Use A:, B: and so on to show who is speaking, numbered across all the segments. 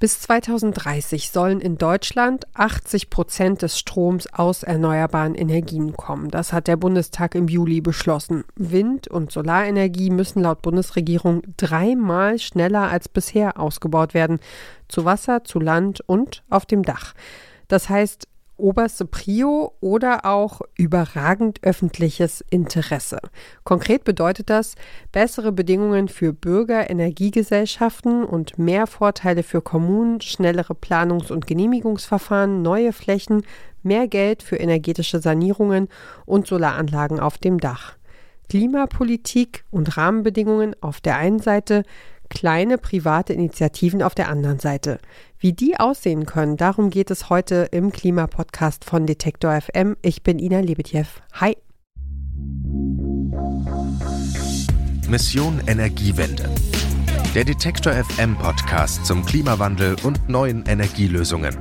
A: Bis 2030 sollen in Deutschland 80 Prozent des Stroms aus erneuerbaren Energien kommen. Das hat der Bundestag im Juli beschlossen. Wind- und Solarenergie müssen laut Bundesregierung dreimal schneller als bisher ausgebaut werden. Zu Wasser, zu Land und auf dem Dach. Das heißt, oberste Prio oder auch überragend öffentliches Interesse. Konkret bedeutet das bessere Bedingungen für Bürger, Energiegesellschaften und mehr Vorteile für Kommunen, schnellere Planungs- und Genehmigungsverfahren, neue Flächen, mehr Geld für energetische Sanierungen und Solaranlagen auf dem Dach. Klimapolitik und Rahmenbedingungen auf der einen Seite, kleine private Initiativen auf der anderen Seite. Wie die aussehen können, darum geht es heute im Klimapodcast von Detektor FM. Ich bin Ina Lebetjew. Hi.
B: Mission Energiewende. Der Detektor FM Podcast zum Klimawandel und neuen Energielösungen.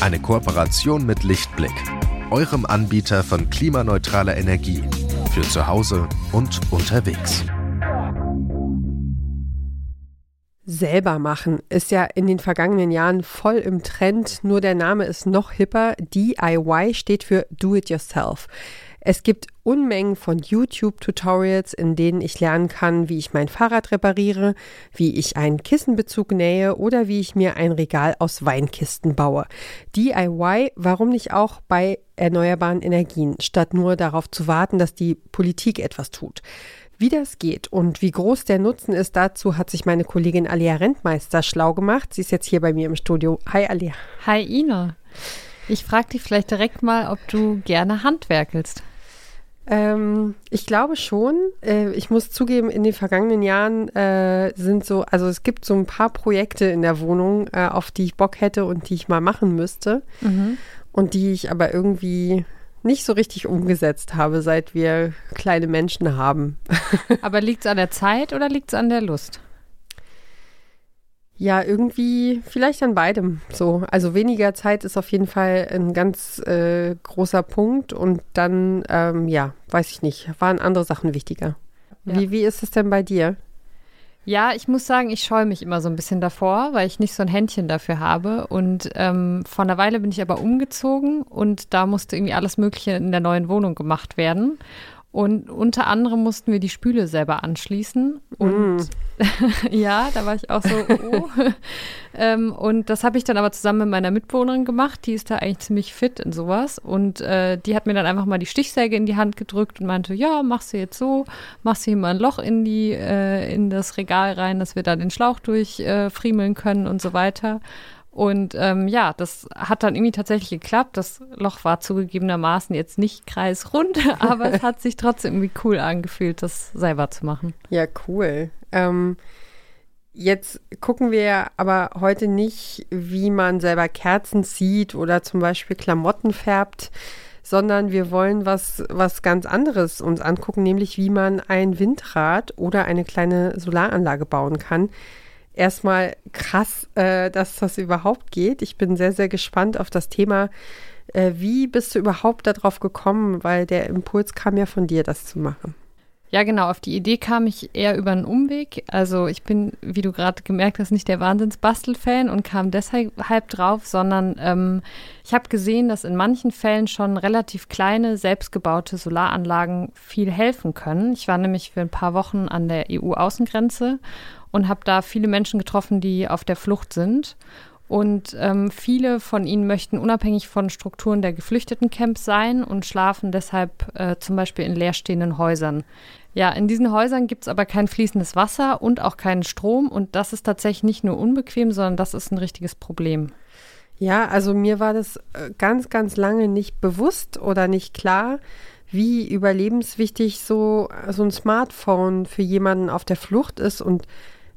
B: Eine Kooperation mit Lichtblick, eurem Anbieter von klimaneutraler Energie für zu Hause und unterwegs.
A: Selber machen ist ja in den vergangenen Jahren voll im Trend, nur der Name ist noch hipper. DIY steht für Do It Yourself. Es gibt Unmengen von YouTube-Tutorials, in denen ich lernen kann, wie ich mein Fahrrad repariere, wie ich einen Kissenbezug nähe oder wie ich mir ein Regal aus Weinkisten baue. DIY, warum nicht auch bei erneuerbaren Energien, statt nur darauf zu warten, dass die Politik etwas tut. Wie das geht und wie groß der Nutzen ist, dazu hat sich meine Kollegin Alia Rentmeister schlau gemacht. Sie ist jetzt hier bei mir im Studio. Hi Alia.
C: Hi Ina. Ich frage dich vielleicht direkt mal, ob du gerne handwerkelst.
A: Ähm, ich glaube schon. Äh, ich muss zugeben, in den vergangenen Jahren äh, sind so, also es gibt so ein paar Projekte in der Wohnung, äh, auf die ich Bock hätte und die ich mal machen müsste. Mhm. Und die ich aber irgendwie nicht so richtig umgesetzt habe, seit wir kleine Menschen haben.
C: Aber liegt es an der Zeit oder liegt es an der Lust?
A: Ja, irgendwie vielleicht an beidem. So, also weniger Zeit ist auf jeden Fall ein ganz äh, großer Punkt und dann, ähm, ja, weiß ich nicht, waren andere Sachen wichtiger. Ja. Wie, wie ist es denn bei dir?
C: Ja, ich muss sagen, ich scheue mich immer so ein bisschen davor, weil ich nicht so ein Händchen dafür habe. Und ähm, vor einer Weile bin ich aber umgezogen und da musste irgendwie alles Mögliche in der neuen Wohnung gemacht werden. Und unter anderem mussten wir die Spüle selber anschließen. Und mm. ja, da war ich auch so, oh. ähm, und das habe ich dann aber zusammen mit meiner Mitbewohnerin gemacht. Die ist da eigentlich ziemlich fit in sowas. Und äh, die hat mir dann einfach mal die Stichsäge in die Hand gedrückt und meinte, ja, machst du jetzt so, machst du hier mal ein Loch in die, äh, in das Regal rein, dass wir da den Schlauch durchfriemeln äh, können und so weiter. Und ähm, ja, das hat dann irgendwie tatsächlich geklappt. Das Loch war zugegebenermaßen jetzt nicht kreisrund, aber es hat sich trotzdem irgendwie cool angefühlt, das selber zu machen.
A: Ja, cool. Ähm, jetzt gucken wir aber heute nicht, wie man selber Kerzen zieht oder zum Beispiel Klamotten färbt, sondern wir wollen was, was ganz anderes uns angucken, nämlich wie man ein Windrad oder eine kleine Solaranlage bauen kann erstmal krass, äh, dass das überhaupt geht. Ich bin sehr, sehr gespannt auf das Thema. Äh, wie bist du überhaupt darauf gekommen? Weil der Impuls kam ja von dir, das zu machen.
C: Ja, genau. Auf die Idee kam ich eher über einen Umweg. Also ich bin, wie du gerade gemerkt hast, nicht der Wahnsinns-Bastel-Fan und kam deshalb drauf, sondern ähm, ich habe gesehen, dass in manchen Fällen schon relativ kleine, selbstgebaute Solaranlagen viel helfen können. Ich war nämlich für ein paar Wochen an der EU-Außengrenze und habe da viele Menschen getroffen, die auf der Flucht sind. Und ähm, viele von ihnen möchten unabhängig von Strukturen der Geflüchtetencamps sein und schlafen deshalb äh, zum Beispiel in leerstehenden Häusern. Ja, in diesen Häusern gibt es aber kein fließendes Wasser und auch keinen Strom. Und das ist tatsächlich nicht nur unbequem, sondern das ist ein richtiges Problem.
A: Ja, also mir war das äh, ganz, ganz lange nicht bewusst oder nicht klar, wie überlebenswichtig so, so ein Smartphone für jemanden auf der Flucht ist und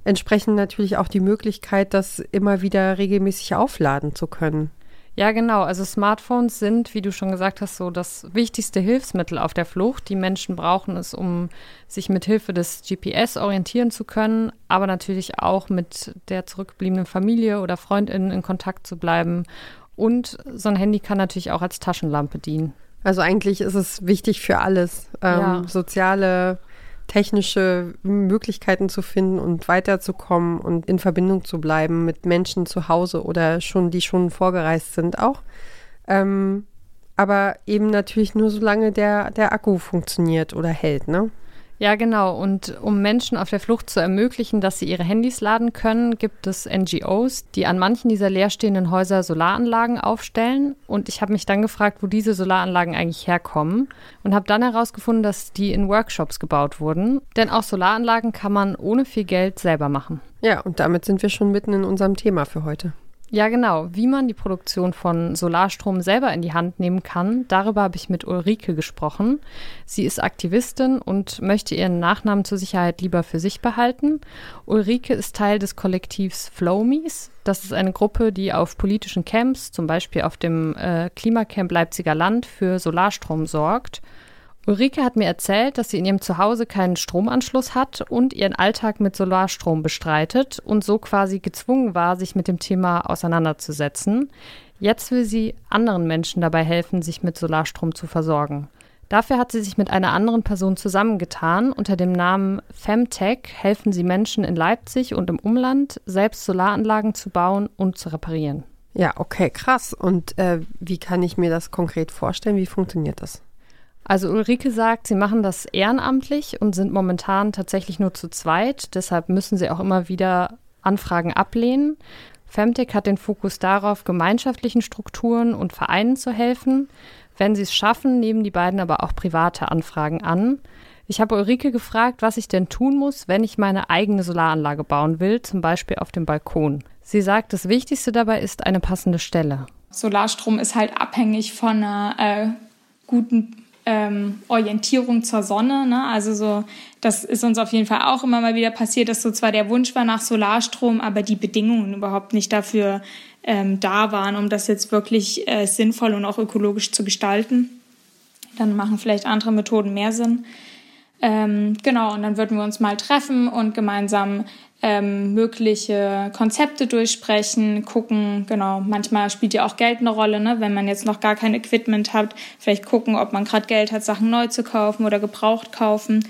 A: entsprechend natürlich auch die Möglichkeit, das immer wieder regelmäßig aufladen zu können.
C: Ja, genau. Also Smartphones sind, wie du schon gesagt hast, so das wichtigste Hilfsmittel auf der Flucht. Die Menschen brauchen es, um sich mit Hilfe des GPS orientieren zu können, aber natürlich auch mit der zurückgebliebenen Familie oder Freundinnen in Kontakt zu bleiben. Und so ein Handy kann natürlich auch als Taschenlampe dienen.
A: Also eigentlich ist es wichtig für alles. Ähm, ja. Soziale technische Möglichkeiten zu finden und weiterzukommen und in Verbindung zu bleiben mit Menschen zu Hause oder schon, die schon vorgereist sind auch. Ähm, aber eben natürlich nur solange der, der Akku funktioniert oder hält, ne?
C: Ja, genau. Und um Menschen auf der Flucht zu ermöglichen, dass sie ihre Handys laden können, gibt es NGOs, die an manchen dieser leerstehenden Häuser Solaranlagen aufstellen. Und ich habe mich dann gefragt, wo diese Solaranlagen eigentlich herkommen und habe dann herausgefunden, dass die in Workshops gebaut wurden. Denn auch Solaranlagen kann man ohne viel Geld selber machen.
A: Ja, und damit sind wir schon mitten in unserem Thema für heute.
C: Ja, genau. Wie man die Produktion von Solarstrom selber in die Hand nehmen kann, darüber habe ich mit Ulrike gesprochen. Sie ist Aktivistin und möchte ihren Nachnamen zur Sicherheit lieber für sich behalten. Ulrike ist Teil des Kollektivs Flowmies. Das ist eine Gruppe, die auf politischen Camps, zum Beispiel auf dem äh, Klimacamp Leipziger Land, für Solarstrom sorgt. Ulrike hat mir erzählt, dass sie in ihrem Zuhause keinen Stromanschluss hat und ihren Alltag mit Solarstrom bestreitet und so quasi gezwungen war, sich mit dem Thema auseinanderzusetzen. Jetzt will sie anderen Menschen dabei helfen, sich mit Solarstrom zu versorgen. Dafür hat sie sich mit einer anderen Person zusammengetan. Unter dem Namen Femtech helfen sie Menschen in Leipzig und im Umland, selbst Solaranlagen zu bauen und zu reparieren.
A: Ja, okay, krass. Und äh, wie kann ich mir das konkret vorstellen? Wie funktioniert das?
C: Also Ulrike sagt, sie machen das ehrenamtlich und sind momentan tatsächlich nur zu zweit. Deshalb müssen sie auch immer wieder Anfragen ablehnen. Femtech hat den Fokus darauf, gemeinschaftlichen Strukturen und Vereinen zu helfen. Wenn sie es schaffen, nehmen die beiden aber auch private Anfragen an. Ich habe Ulrike gefragt, was ich denn tun muss, wenn ich meine eigene Solaranlage bauen will, zum Beispiel auf dem Balkon. Sie sagt, das Wichtigste dabei ist eine passende Stelle.
D: Solarstrom ist halt abhängig von einer äh, guten ähm, Orientierung zur Sonne. Ne? Also so, das ist uns auf jeden Fall auch immer mal wieder passiert, dass so zwar der Wunsch war nach Solarstrom, aber die Bedingungen überhaupt nicht dafür ähm, da waren, um das jetzt wirklich äh, sinnvoll und auch ökologisch zu gestalten. Dann machen vielleicht andere Methoden mehr Sinn. Ähm, genau, und dann würden wir uns mal treffen und gemeinsam ähm, mögliche Konzepte durchsprechen, gucken, genau, manchmal spielt ja auch Geld eine Rolle, ne? wenn man jetzt noch gar kein Equipment hat, vielleicht gucken, ob man gerade Geld hat, Sachen neu zu kaufen oder gebraucht kaufen.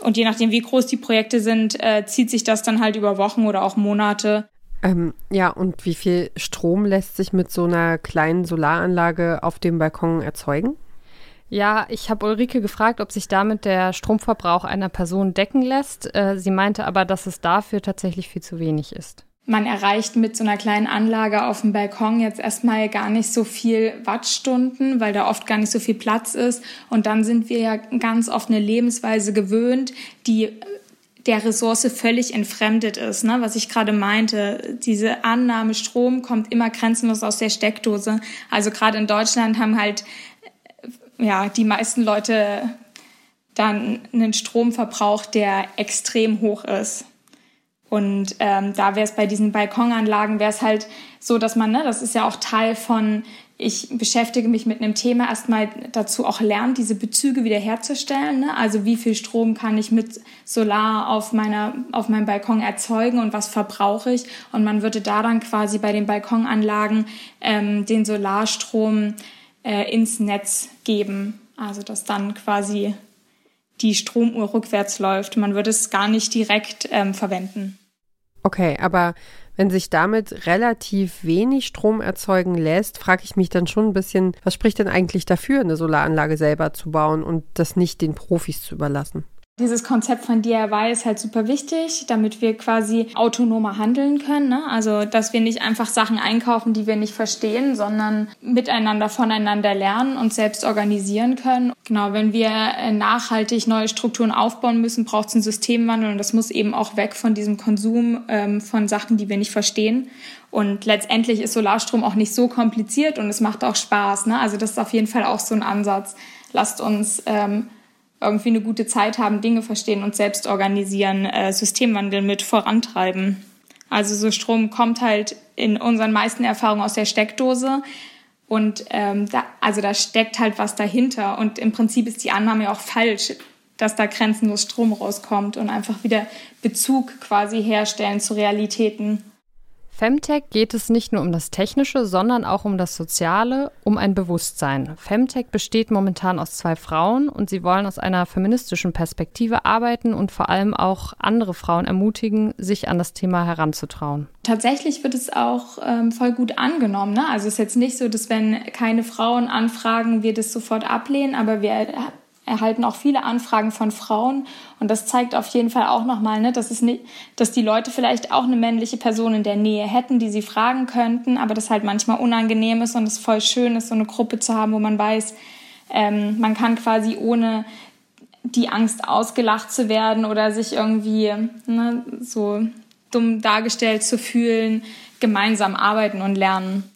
D: Und je nachdem, wie groß die Projekte sind, äh, zieht sich das dann halt über Wochen oder auch Monate.
A: Ähm, ja, und wie viel Strom lässt sich mit so einer kleinen Solaranlage auf dem Balkon erzeugen?
C: Ja, ich habe Ulrike gefragt, ob sich damit der Stromverbrauch einer Person decken lässt. Äh, sie meinte aber, dass es dafür tatsächlich viel zu wenig ist.
D: Man erreicht mit so einer kleinen Anlage auf dem Balkon jetzt erstmal gar nicht so viel Wattstunden, weil da oft gar nicht so viel Platz ist. Und dann sind wir ja ganz oft eine Lebensweise gewöhnt, die der Ressource völlig entfremdet ist, ne? was ich gerade meinte. Diese Annahme, Strom kommt immer grenzenlos aus der Steckdose. Also gerade in Deutschland haben halt ja, die meisten Leute dann einen Stromverbrauch, der extrem hoch ist. Und ähm, da wäre es bei diesen Balkonanlagen, wäre es halt so, dass man, ne, das ist ja auch Teil von, ich beschäftige mich mit einem Thema, erstmal dazu auch lernt, diese Bezüge wiederherzustellen. Ne? Also wie viel Strom kann ich mit Solar auf, meiner, auf meinem Balkon erzeugen und was verbrauche ich? Und man würde da dann quasi bei den Balkonanlagen ähm, den Solarstrom äh, ins Netz geben. Also dass dann quasi die Stromuhr rückwärts läuft. Man würde es gar nicht direkt ähm, verwenden.
A: Okay, aber wenn sich damit relativ wenig Strom erzeugen lässt, frage ich mich dann schon ein bisschen, was spricht denn eigentlich dafür, eine Solaranlage selber zu bauen und das nicht den Profis zu überlassen?
D: Dieses Konzept von DIY ist halt super wichtig, damit wir quasi autonomer handeln können. Ne? Also, dass wir nicht einfach Sachen einkaufen, die wir nicht verstehen, sondern miteinander voneinander lernen und selbst organisieren können. Genau, wenn wir äh, nachhaltig neue Strukturen aufbauen müssen, braucht es einen Systemwandel und das muss eben auch weg von diesem Konsum ähm, von Sachen, die wir nicht verstehen. Und letztendlich ist Solarstrom auch nicht so kompliziert und es macht auch Spaß. Ne? Also das ist auf jeden Fall auch so ein Ansatz. Lasst uns ähm, irgendwie eine gute Zeit haben, Dinge verstehen und selbst organisieren, äh, Systemwandel mit vorantreiben. Also so Strom kommt halt in unseren meisten Erfahrungen aus der Steckdose. Und ähm, da, also da steckt halt was dahinter. Und im Prinzip ist die Annahme auch falsch, dass da grenzenlos Strom rauskommt und einfach wieder Bezug quasi herstellen zu Realitäten.
C: Femtech geht es nicht nur um das Technische, sondern auch um das Soziale, um ein Bewusstsein. Femtech besteht momentan aus zwei Frauen und sie wollen aus einer feministischen Perspektive arbeiten und vor allem auch andere Frauen ermutigen, sich an das Thema heranzutrauen.
D: Tatsächlich wird es auch ähm, voll gut angenommen. Ne? Also es ist jetzt nicht so, dass wenn keine Frauen anfragen, wir das sofort ablehnen, aber wir erhalten auch viele Anfragen von Frauen und das zeigt auf jeden Fall auch nochmal, ne, dass es dass die Leute vielleicht auch eine männliche Person in der Nähe hätten, die sie fragen könnten, aber das halt manchmal unangenehm ist und es voll schön ist, so eine Gruppe zu haben, wo man weiß, ähm, man kann quasi ohne die Angst ausgelacht zu werden oder sich irgendwie ne, so dumm dargestellt zu fühlen, gemeinsam arbeiten und lernen.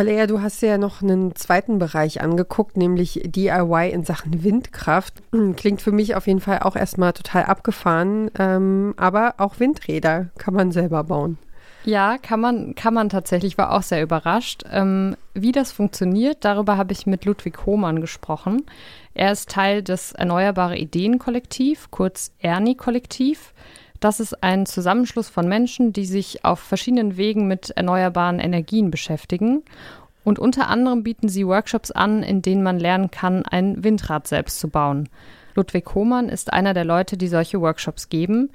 A: Alea, du hast ja noch einen zweiten Bereich angeguckt, nämlich DIY in Sachen Windkraft. Klingt für mich auf jeden Fall auch erstmal total abgefahren, ähm, aber auch Windräder kann man selber bauen.
C: Ja, kann man, kann man tatsächlich, war auch sehr überrascht. Ähm, wie das funktioniert, darüber habe ich mit Ludwig Hohmann gesprochen. Er ist Teil des Erneuerbare Ideen Kollektiv, kurz ERNI-Kollektiv. Das ist ein Zusammenschluss von Menschen, die sich auf verschiedenen Wegen mit erneuerbaren Energien beschäftigen. Und unter anderem bieten sie Workshops an, in denen man lernen kann, ein Windrad selbst zu bauen. Ludwig Hohmann ist einer der Leute, die solche Workshops geben.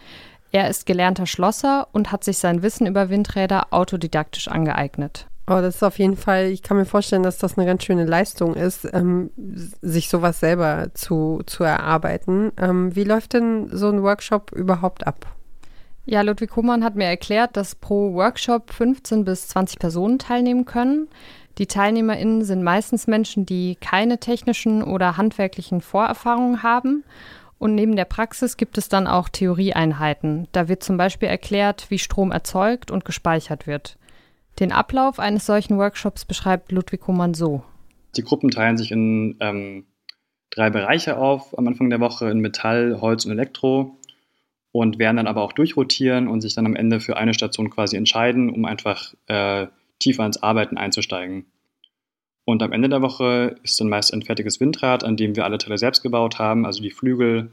C: Er ist gelernter Schlosser und hat sich sein Wissen über Windräder autodidaktisch angeeignet.
A: Oh, das ist auf jeden Fall, ich kann mir vorstellen, dass das eine ganz schöne Leistung ist, ähm, sich sowas selber zu, zu erarbeiten. Ähm, wie läuft denn so ein Workshop überhaupt ab?
C: Ja, Ludwig Humann hat mir erklärt, dass pro Workshop 15 bis 20 Personen teilnehmen können. Die TeilnehmerInnen sind meistens Menschen, die keine technischen oder handwerklichen Vorerfahrungen haben. Und neben der Praxis gibt es dann auch Theorieeinheiten. Da wird zum Beispiel erklärt, wie Strom erzeugt und gespeichert wird. Den Ablauf eines solchen Workshops beschreibt Ludwig Humann so.
E: Die Gruppen teilen sich in ähm, drei Bereiche auf am Anfang der Woche in Metall, Holz und Elektro und werden dann aber auch durchrotieren und sich dann am Ende für eine Station quasi entscheiden, um einfach äh, tiefer ins Arbeiten einzusteigen. Und am Ende der Woche ist dann meist ein fertiges Windrad, an dem wir alle Teile selbst gebaut haben. Also die Flügel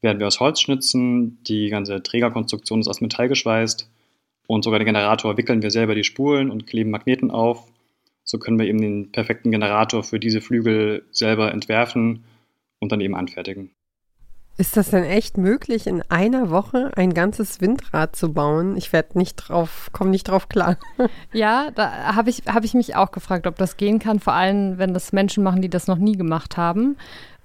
E: werden wir aus Holz schnitzen, die ganze Trägerkonstruktion ist aus Metall geschweißt und sogar den Generator wickeln wir selber die Spulen und kleben Magneten auf. So können wir eben den perfekten Generator für diese Flügel selber entwerfen und dann eben anfertigen.
A: Ist das denn echt möglich, in einer Woche ein ganzes Windrad zu bauen? Ich werde nicht drauf, komme nicht drauf klar.
C: Ja, da habe ich, hab ich mich auch gefragt, ob das gehen kann, vor allem wenn das Menschen machen, die das noch nie gemacht haben.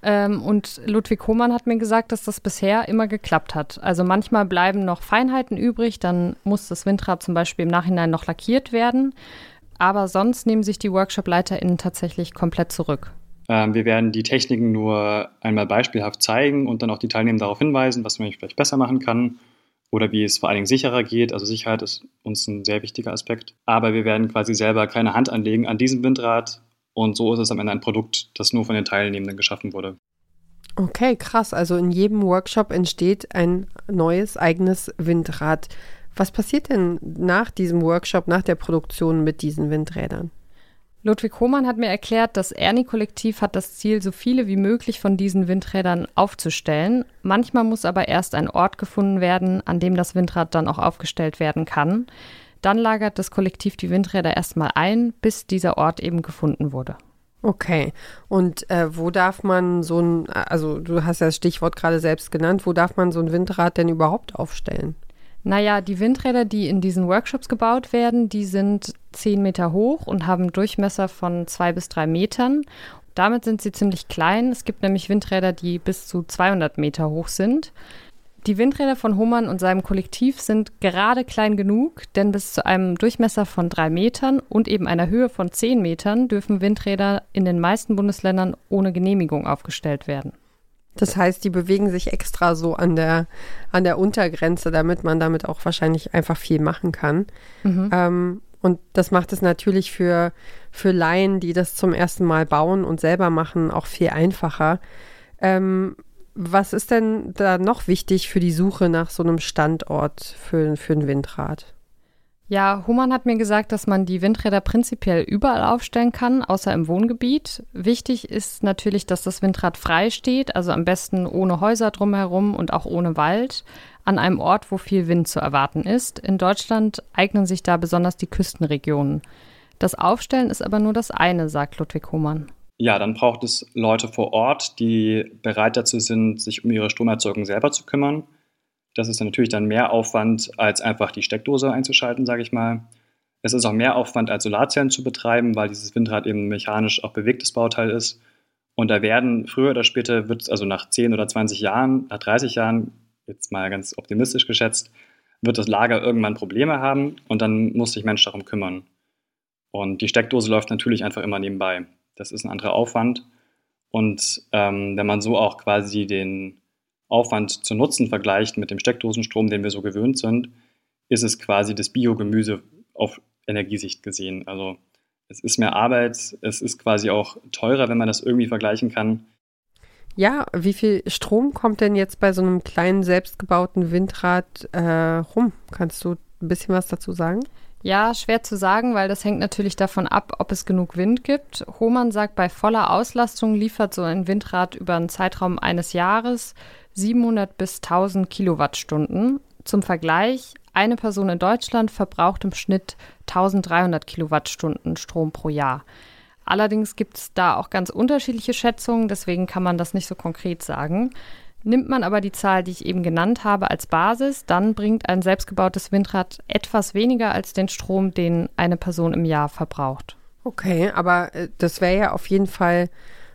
C: Ähm, und Ludwig Hohmann hat mir gesagt, dass das bisher immer geklappt hat. Also manchmal bleiben noch Feinheiten übrig, dann muss das Windrad zum Beispiel im Nachhinein noch lackiert werden. Aber sonst nehmen sich die Workshop-LeiterInnen tatsächlich komplett zurück.
E: Ähm, wir werden die Techniken nur einmal beispielhaft zeigen und dann auch die Teilnehmer darauf hinweisen, was man vielleicht besser machen kann oder wie es vor allen Dingen sicherer geht. Also Sicherheit ist uns ein sehr wichtiger Aspekt. Aber wir werden quasi selber keine Hand anlegen an diesem Windrad und so ist es am Ende ein Produkt, das nur von den Teilnehmenden geschaffen wurde.
A: Okay, krass. Also in jedem Workshop entsteht ein neues eigenes Windrad. Was passiert denn nach diesem Workshop, nach der Produktion mit diesen Windrädern?
C: Ludwig Hohmann hat mir erklärt, das Ernie-Kollektiv hat das Ziel, so viele wie möglich von diesen Windrädern aufzustellen. Manchmal muss aber erst ein Ort gefunden werden, an dem das Windrad dann auch aufgestellt werden kann. Dann lagert das Kollektiv die Windräder erstmal ein, bis dieser Ort eben gefunden wurde.
A: Okay. Und äh, wo darf man so ein, also du hast ja das Stichwort gerade selbst genannt, wo darf man so ein Windrad denn überhaupt aufstellen?
C: Naja, die Windräder, die in diesen Workshops gebaut werden, die sind zehn Meter hoch und haben Durchmesser von zwei bis drei Metern. Damit sind sie ziemlich klein. Es gibt nämlich Windräder, die bis zu 200 Meter hoch sind. Die Windräder von Hohmann und seinem Kollektiv sind gerade klein genug, denn bis zu einem Durchmesser von drei Metern und eben einer Höhe von zehn Metern dürfen Windräder in den meisten Bundesländern ohne Genehmigung aufgestellt werden.
A: Das heißt, die bewegen sich extra so an der, an der Untergrenze, damit man damit auch wahrscheinlich einfach viel machen kann. Mhm. Ähm, und das macht es natürlich für, für Laien, die das zum ersten Mal bauen und selber machen, auch viel einfacher. Ähm, was ist denn da noch wichtig für die Suche nach so einem Standort für, für ein Windrad?
C: Ja, Humann hat mir gesagt, dass man die Windräder prinzipiell überall aufstellen kann, außer im Wohngebiet. Wichtig ist natürlich, dass das Windrad frei steht, also am besten ohne Häuser drumherum und auch ohne Wald, an einem Ort, wo viel Wind zu erwarten ist. In Deutschland eignen sich da besonders die Küstenregionen. Das Aufstellen ist aber nur das eine, sagt Ludwig Humann.
E: Ja, dann braucht es Leute vor Ort, die bereit dazu sind, sich um ihre Stromerzeugung selber zu kümmern. Das ist natürlich dann mehr Aufwand, als einfach die Steckdose einzuschalten, sage ich mal. Es ist auch mehr Aufwand, als Solarzellen zu betreiben, weil dieses Windrad eben mechanisch auch bewegtes Bauteil ist. Und da werden früher oder später, wird also nach 10 oder 20 Jahren, nach 30 Jahren, jetzt mal ganz optimistisch geschätzt, wird das Lager irgendwann Probleme haben und dann muss sich Mensch darum kümmern. Und die Steckdose läuft natürlich einfach immer nebenbei. Das ist ein anderer Aufwand. Und ähm, wenn man so auch quasi den Aufwand zu Nutzen vergleicht mit dem Steckdosenstrom, den wir so gewöhnt sind, ist es quasi das Biogemüse auf Energiesicht gesehen. Also es ist mehr Arbeit, es ist quasi auch teurer, wenn man das irgendwie vergleichen kann.
A: Ja, wie viel Strom kommt denn jetzt bei so einem kleinen selbstgebauten Windrad äh, rum? Kannst du ein bisschen was dazu sagen?
C: Ja, schwer zu sagen, weil das hängt natürlich davon ab, ob es genug Wind gibt. Hohmann sagt, bei voller Auslastung liefert so ein Windrad über einen Zeitraum eines Jahres 700 bis 1000 Kilowattstunden. Zum Vergleich, eine Person in Deutschland verbraucht im Schnitt 1300 Kilowattstunden Strom pro Jahr. Allerdings gibt es da auch ganz unterschiedliche Schätzungen, deswegen kann man das nicht so konkret sagen. Nimmt man aber die Zahl, die ich eben genannt habe, als Basis, dann bringt ein selbstgebautes Windrad etwas weniger als den Strom, den eine Person im Jahr verbraucht.
A: Okay, aber äh, das wäre ja auf jeden Fall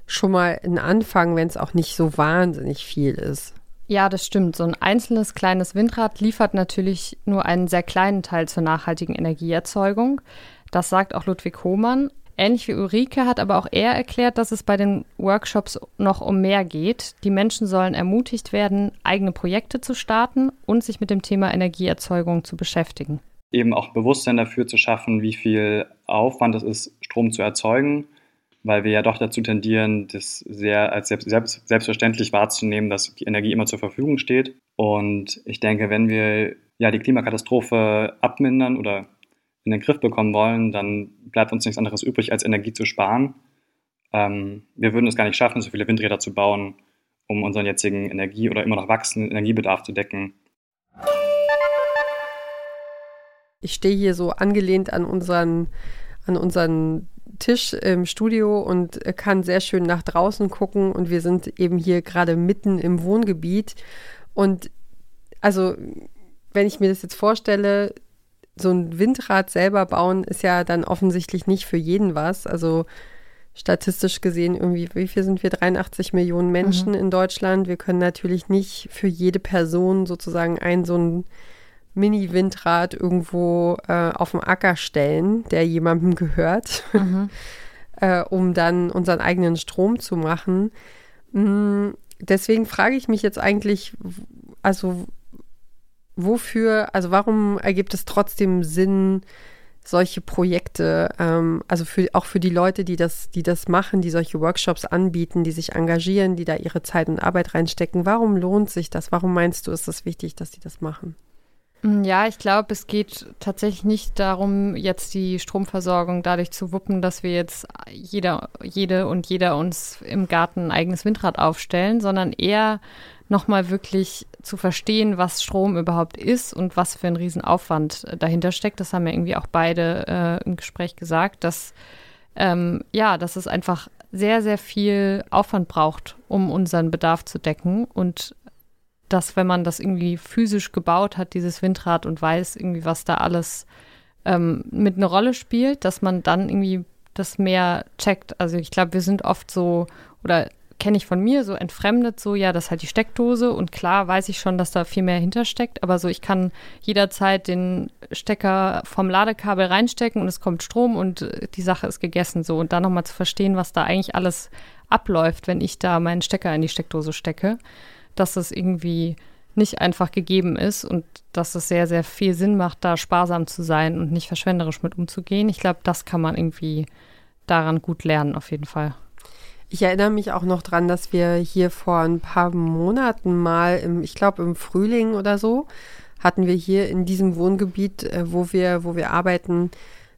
A: schon mal ein Anfang, wenn es auch nicht so wahnsinnig viel ist.
C: Ja, das stimmt. So ein einzelnes kleines Windrad liefert natürlich nur einen sehr kleinen Teil zur nachhaltigen Energieerzeugung. Das sagt auch Ludwig Hohmann. Ähnlich wie Ulrike hat aber auch er erklärt, dass es bei den Workshops noch um mehr geht. Die Menschen sollen ermutigt werden, eigene Projekte zu starten und sich mit dem Thema Energieerzeugung zu beschäftigen.
E: Eben auch Bewusstsein dafür zu schaffen, wie viel Aufwand es ist, Strom zu erzeugen weil wir ja doch dazu tendieren, das sehr als selbst, selbst, selbstverständlich wahrzunehmen, dass die Energie immer zur Verfügung steht. Und ich denke, wenn wir ja die Klimakatastrophe abmindern oder in den Griff bekommen wollen, dann bleibt uns nichts anderes übrig, als Energie zu sparen. Ähm, wir würden es gar nicht schaffen, so viele Windräder zu bauen, um unseren jetzigen Energie- oder immer noch wachsenden Energiebedarf zu decken.
A: Ich stehe hier so angelehnt an unseren, an unseren Tisch im Studio und kann sehr schön nach draußen gucken. Und wir sind eben hier gerade mitten im Wohngebiet. Und also, wenn ich mir das jetzt vorstelle, so ein Windrad selber bauen ist ja dann offensichtlich nicht für jeden was. Also statistisch gesehen irgendwie, wie viel sind wir? 83 Millionen Menschen mhm. in Deutschland. Wir können natürlich nicht für jede Person sozusagen ein so ein Mini-Windrad irgendwo äh, auf dem Acker stellen, der jemandem gehört, mhm. äh, um dann unseren eigenen Strom zu machen. Mhm. Deswegen frage ich mich jetzt eigentlich, also wofür, also warum ergibt es trotzdem Sinn, solche Projekte, ähm, also für, auch für die Leute, die das, die das machen, die solche Workshops anbieten, die sich engagieren, die da ihre Zeit und Arbeit reinstecken, warum lohnt sich das? Warum meinst du, ist das wichtig, dass die das machen?
C: Mm, ja, ich glaube, es geht tatsächlich nicht darum, jetzt die Stromversorgung dadurch zu wuppen, dass wir jetzt jeder, jede und jeder uns im Garten ein eigenes Windrad aufstellen, sondern eher nochmal wirklich zu verstehen, was Strom überhaupt ist und was für ein Riesenaufwand dahinter steckt. Das haben ja irgendwie auch beide äh, im Gespräch gesagt, dass ähm, ja, dass es einfach sehr, sehr viel Aufwand braucht, um unseren Bedarf zu decken und dass wenn man das irgendwie physisch gebaut hat, dieses Windrad und weiß irgendwie, was da alles ähm, mit einer Rolle spielt, dass man dann irgendwie das mehr checkt. Also ich glaube, wir sind oft so, oder kenne ich von mir, so entfremdet, so ja, das ist halt die Steckdose und klar weiß ich schon, dass da viel mehr hintersteckt, aber so ich kann jederzeit den Stecker vom Ladekabel reinstecken und es kommt Strom und die Sache ist gegessen so und dann nochmal zu verstehen, was da eigentlich alles abläuft, wenn ich da meinen Stecker in die Steckdose stecke, dass es irgendwie nicht einfach gegeben ist und dass es sehr, sehr viel Sinn macht, da sparsam zu sein und nicht verschwenderisch mit umzugehen. Ich glaube, das kann man irgendwie daran gut lernen, auf jeden Fall.
A: Ich erinnere mich auch noch dran, dass wir hier vor ein paar Monaten mal, im, ich glaube im Frühling oder so, hatten wir hier in diesem Wohngebiet, äh, wo wir, wo wir arbeiten,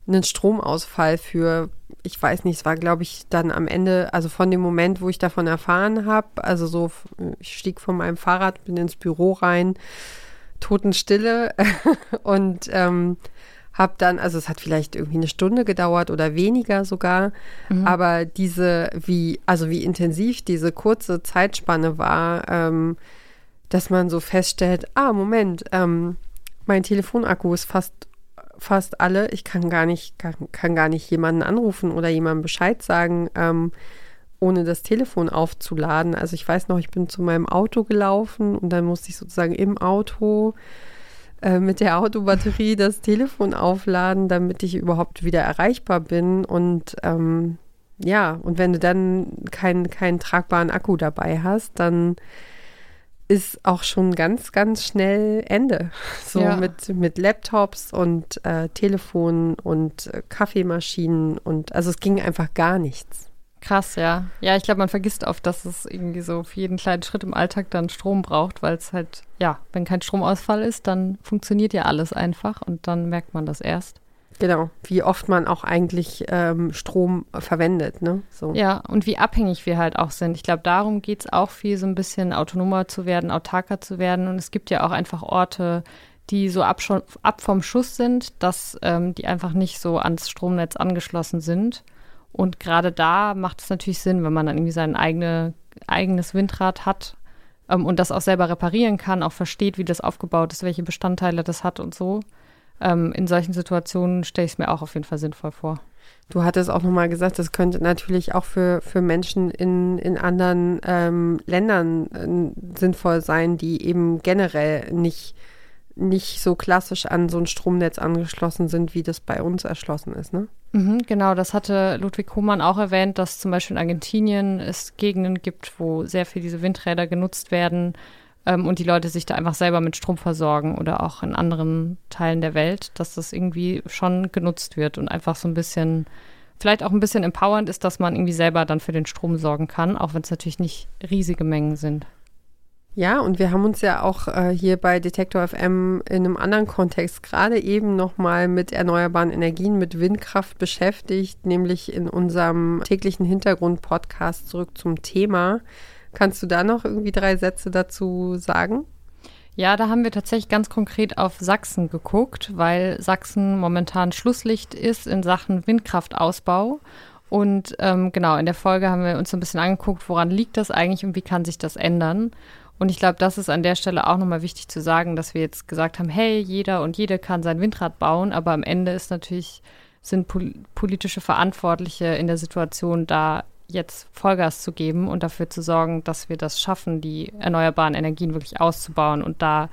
A: einen Stromausfall für, ich weiß nicht, es war, glaube ich, dann am Ende, also von dem Moment, wo ich davon erfahren habe, also so, ich stieg von meinem Fahrrad, bin ins Büro rein, Totenstille und ähm, habe dann, also es hat vielleicht irgendwie eine Stunde gedauert oder weniger sogar, mhm. aber diese, wie, also wie intensiv diese kurze Zeitspanne war, ähm, dass man so feststellt, ah, Moment, ähm, mein Telefonakku ist fast fast alle. Ich kann gar nicht, kann, kann gar nicht jemanden anrufen oder jemandem Bescheid sagen, ähm, ohne das Telefon aufzuladen. Also ich weiß noch, ich bin zu meinem Auto gelaufen und dann musste ich sozusagen im Auto äh, mit der Autobatterie das Telefon aufladen, damit ich überhaupt wieder erreichbar bin. Und ähm, ja, und wenn du dann keinen keinen tragbaren Akku dabei hast, dann ist auch schon ganz, ganz schnell Ende. So ja. mit, mit Laptops und äh, Telefonen und äh, Kaffeemaschinen und also es ging einfach gar nichts.
C: Krass, ja. Ja, ich glaube, man vergisst oft, dass es irgendwie so für jeden kleinen Schritt im Alltag dann Strom braucht, weil es halt, ja, wenn kein Stromausfall ist, dann funktioniert ja alles einfach und dann merkt man das erst.
A: Genau, wie oft man auch eigentlich ähm, Strom verwendet, ne?
C: So. Ja, und wie abhängig wir halt auch sind. Ich glaube, darum geht es auch viel, so ein bisschen autonomer zu werden, autarker zu werden. Und es gibt ja auch einfach Orte, die so ab, schon, ab vom Schuss sind, dass ähm, die einfach nicht so ans Stromnetz angeschlossen sind. Und gerade da macht es natürlich Sinn, wenn man dann irgendwie sein eigene, eigenes Windrad hat ähm, und das auch selber reparieren kann, auch versteht, wie das aufgebaut ist, welche Bestandteile das hat und so ähm, in solchen Situationen stelle ich es mir auch auf jeden Fall sinnvoll vor.
A: Du hattest auch nochmal gesagt, das könnte natürlich auch für, für Menschen in, in anderen ähm, Ländern äh, sinnvoll sein, die eben generell nicht, nicht so klassisch an so ein Stromnetz angeschlossen sind, wie das bei uns erschlossen ist, ne?
C: Mhm, genau, das hatte Ludwig Hohmann auch erwähnt, dass zum Beispiel in Argentinien es Gegenden gibt, wo sehr viel diese Windräder genutzt werden, ähm, und die Leute sich da einfach selber mit Strom versorgen oder auch in anderen Teilen der Welt, dass das irgendwie schon genutzt wird und einfach so ein bisschen, vielleicht auch ein bisschen empowernd ist, dass man irgendwie selber dann für den Strom sorgen kann, auch wenn es natürlich nicht riesige Mengen sind.
A: Ja, und wir haben uns ja auch äh, hier bei Detektor FM in einem anderen Kontext gerade eben nochmal mit erneuerbaren Energien, mit Windkraft beschäftigt, nämlich in unserem täglichen Hintergrund-Podcast zurück zum Thema. Kannst du da noch irgendwie drei Sätze dazu sagen?
C: Ja, da haben wir tatsächlich ganz konkret auf Sachsen geguckt, weil Sachsen momentan Schlusslicht ist in Sachen Windkraftausbau. Und ähm, genau, in der Folge haben wir uns so ein bisschen angeguckt, woran liegt das eigentlich und wie kann sich das ändern. Und ich glaube, das ist an der Stelle auch nochmal wichtig zu sagen, dass wir jetzt gesagt haben, hey, jeder und jede kann sein Windrad bauen, aber am Ende ist natürlich, sind pol politische Verantwortliche in der Situation da jetzt Vollgas zu geben und dafür zu sorgen, dass wir das schaffen, die erneuerbaren Energien wirklich auszubauen. Und da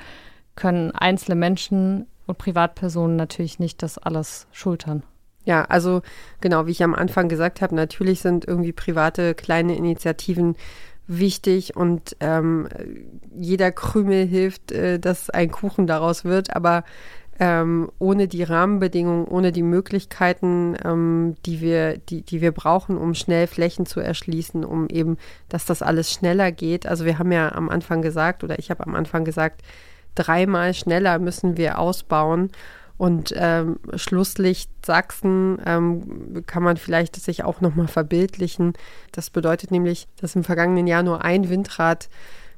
C: können einzelne Menschen und Privatpersonen natürlich nicht das alles schultern.
A: Ja, also genau, wie ich am Anfang gesagt habe, natürlich sind irgendwie private kleine Initiativen wichtig und ähm, jeder Krümel hilft, äh, dass ein Kuchen daraus wird. Aber ähm, ohne die Rahmenbedingungen, ohne die Möglichkeiten, ähm, die, wir, die, die wir brauchen, um schnell Flächen zu erschließen, um eben, dass das alles schneller geht. Also wir haben ja am Anfang gesagt, oder ich habe am Anfang gesagt, dreimal schneller müssen wir ausbauen. Und ähm, Schlusslicht Sachsen ähm, kann man vielleicht sich auch nochmal verbildlichen. Das bedeutet nämlich, dass im vergangenen Jahr nur ein Windrad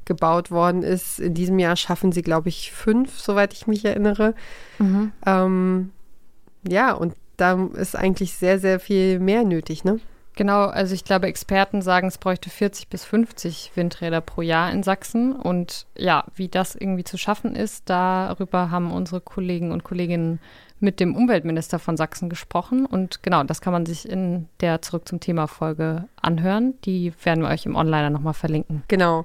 A: gebaut worden ist. In diesem Jahr schaffen sie, glaube ich, fünf, soweit ich mich erinnere. Mhm. Ähm, ja, und da ist eigentlich sehr, sehr viel mehr nötig, ne?
C: Genau, also ich glaube, Experten sagen, es bräuchte 40 bis 50 Windräder pro Jahr in Sachsen. Und ja, wie das irgendwie zu schaffen ist, darüber haben unsere Kollegen und Kolleginnen mit dem Umweltminister von Sachsen gesprochen. Und genau, das kann man sich in der Zurück zum Thema Folge anhören. Die werden wir euch im Onliner nochmal verlinken.
A: Genau.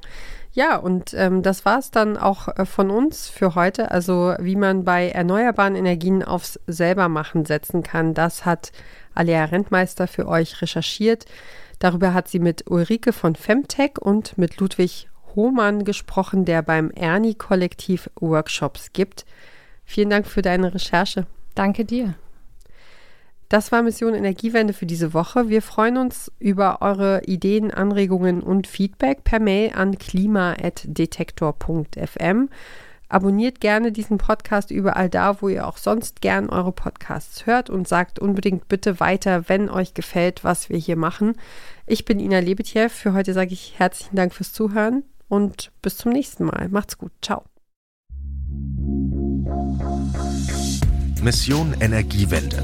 A: Ja, und ähm, das war es dann auch äh, von uns für heute. Also wie man bei erneuerbaren Energien aufs Selbermachen setzen kann, das hat Alia Rentmeister für euch recherchiert. Darüber hat sie mit Ulrike von Femtech und mit Ludwig Hohmann gesprochen, der beim Ernie-Kollektiv Workshops gibt. Vielen Dank für deine Recherche.
C: Danke dir.
A: Das war Mission Energiewende für diese Woche. Wir freuen uns über eure Ideen, Anregungen und Feedback per Mail an klima.detektor.fm. Abonniert gerne diesen Podcast überall da, wo ihr auch sonst gern eure Podcasts hört und sagt unbedingt bitte weiter, wenn euch gefällt, was wir hier machen. Ich bin Ina Lebetjew. Für heute sage ich herzlichen Dank fürs Zuhören und bis zum nächsten Mal. Macht's gut. Ciao.
B: Mission Energiewende.